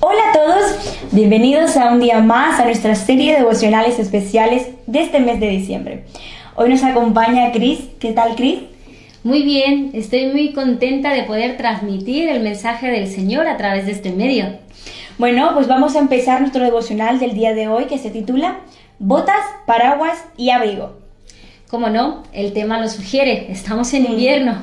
Hola a todos, bienvenidos a un día más a nuestra serie de devocionales especiales de este mes de diciembre. Hoy nos acompaña Cris. ¿Qué tal, Cris? Muy bien, estoy muy contenta de poder transmitir el mensaje del Señor a través de este medio. Bueno, pues vamos a empezar nuestro devocional del día de hoy que se titula Botas, paraguas y abrigo. Como no, el tema lo sugiere, estamos en invierno,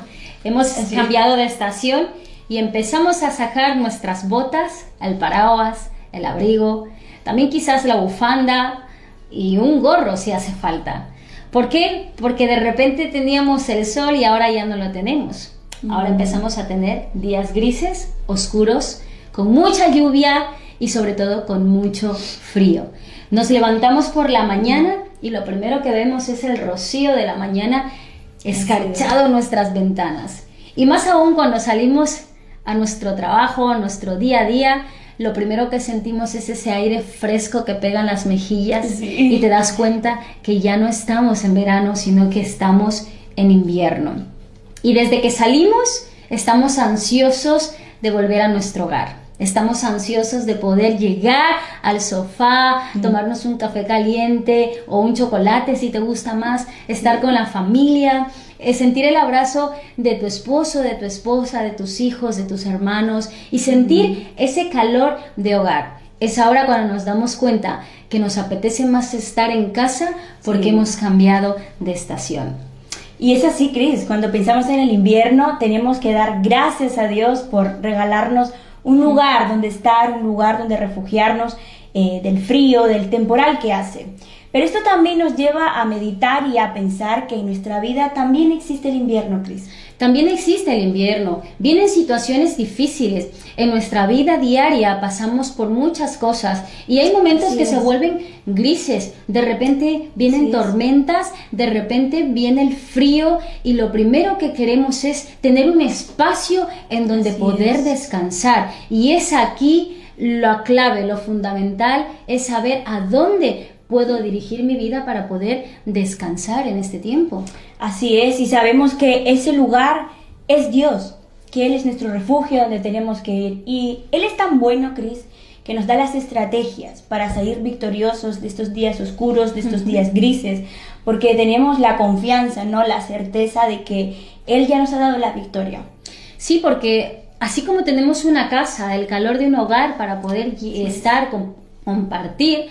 hemos cambiado de estación y empezamos a sacar nuestras botas, el paraguas, el abrigo, también quizás la bufanda y un gorro si hace falta. ¿Por qué? Porque de repente teníamos el sol y ahora ya no lo tenemos. Ahora Mm. empezamos a tener días grises, oscuros, con mucha lluvia y sobre todo con mucho frío. Nos levantamos por la mañana y lo primero que vemos es el rocío de la mañana escarchado en nuestras ventanas. Y más aún cuando salimos a nuestro trabajo, a nuestro día a día, lo primero que sentimos es ese aire fresco que pega en las mejillas Sí. y te das cuenta que ya no estamos en verano, sino que estamos en invierno. Y desde que salimos, estamos ansiosos de volver a nuestro hogar. Estamos ansiosos de poder llegar al sofá, tomarnos un café caliente o un chocolate si te gusta más, estar con la familia, eh, sentir el abrazo de tu esposo, de tu esposa, de tus hijos, de tus hermanos y sentir ese calor de hogar. Es ahora cuando nos damos cuenta que nos apetece más estar en casa porque Sí. hemos cambiado de estación. Y es así, Cris, cuando pensamos en el invierno tenemos que dar gracias a Dios por regalarnos un lugar donde estar, un lugar donde refugiarnos eh, del frío, del temporal que hace. Pero esto también nos lleva a meditar y a pensar que en nuestra vida también existe el invierno, Cris. También existe el invierno, vienen situaciones difíciles. En nuestra vida diaria pasamos por muchas cosas y hay momentos Así que es. se vuelven grises. De repente vienen Así tormentas, de repente viene el frío y lo primero que queremos es tener un espacio en donde Así poder es. descansar. Y es aquí la clave, lo fundamental es saber a dónde puedo dirigir mi vida para poder descansar en este tiempo. Así es, y sabemos que ese lugar es Dios, que Él es nuestro refugio donde tenemos que ir. Y Él es tan bueno, Cris, que nos da las estrategias para salir victoriosos de estos días oscuros, de estos días grises, porque tenemos la confianza, ¿no? La certeza de que Él ya nos ha dado la victoria. Sí, porque así como tenemos una casa, el calor de un hogar para poder y- estar, com- compartir,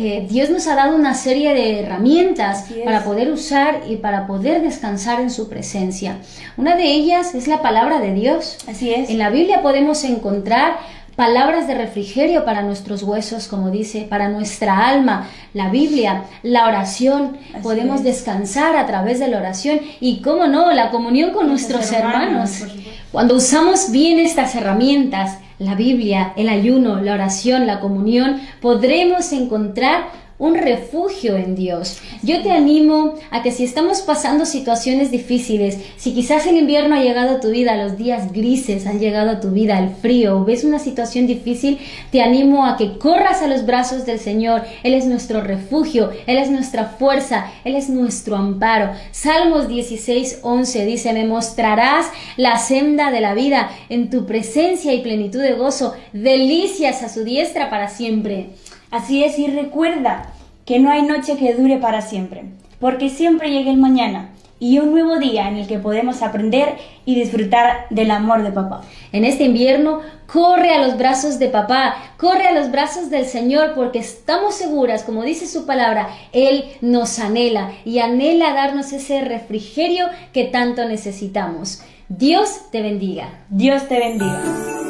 eh, Dios nos ha dado una serie de herramientas para poder usar y para poder descansar en su presencia. Una de ellas es la palabra de Dios. Así es. En la Biblia podemos encontrar palabras de refrigerio para nuestros huesos, como dice, para nuestra alma, la Biblia, la oración, Así podemos es. descansar a través de la oración y, cómo no, la comunión con nuestros hermanos. supuesto. Cuando usamos bien estas herramientas, la Biblia, el ayuno, la oración, la comunión, podremos encontrar un refugio en Dios. Yo te animo a que si estamos pasando situaciones difíciles, si quizás el invierno ha llegado a tu vida, los días grises han llegado a tu vida, el frío, ves una situación difícil, te animo a que corras a los brazos del Señor. Él es nuestro refugio, Él es nuestra fuerza, Él es nuestro amparo. Salmos 16, 11 dice, me mostrarás la senda de la vida en tu presencia y plenitud de gozo, delicias a su diestra para siempre. Así es, y recuerda que no hay noche que dure para siempre, porque siempre llega el mañana y un nuevo día en el que podemos aprender y disfrutar del amor de papá. En este invierno, corre a los brazos de papá, corre a los brazos del Señor, porque estamos seguras, como dice su palabra, Él nos anhela y anhela darnos ese refrigerio que tanto necesitamos. Dios te bendiga. Dios te bendiga.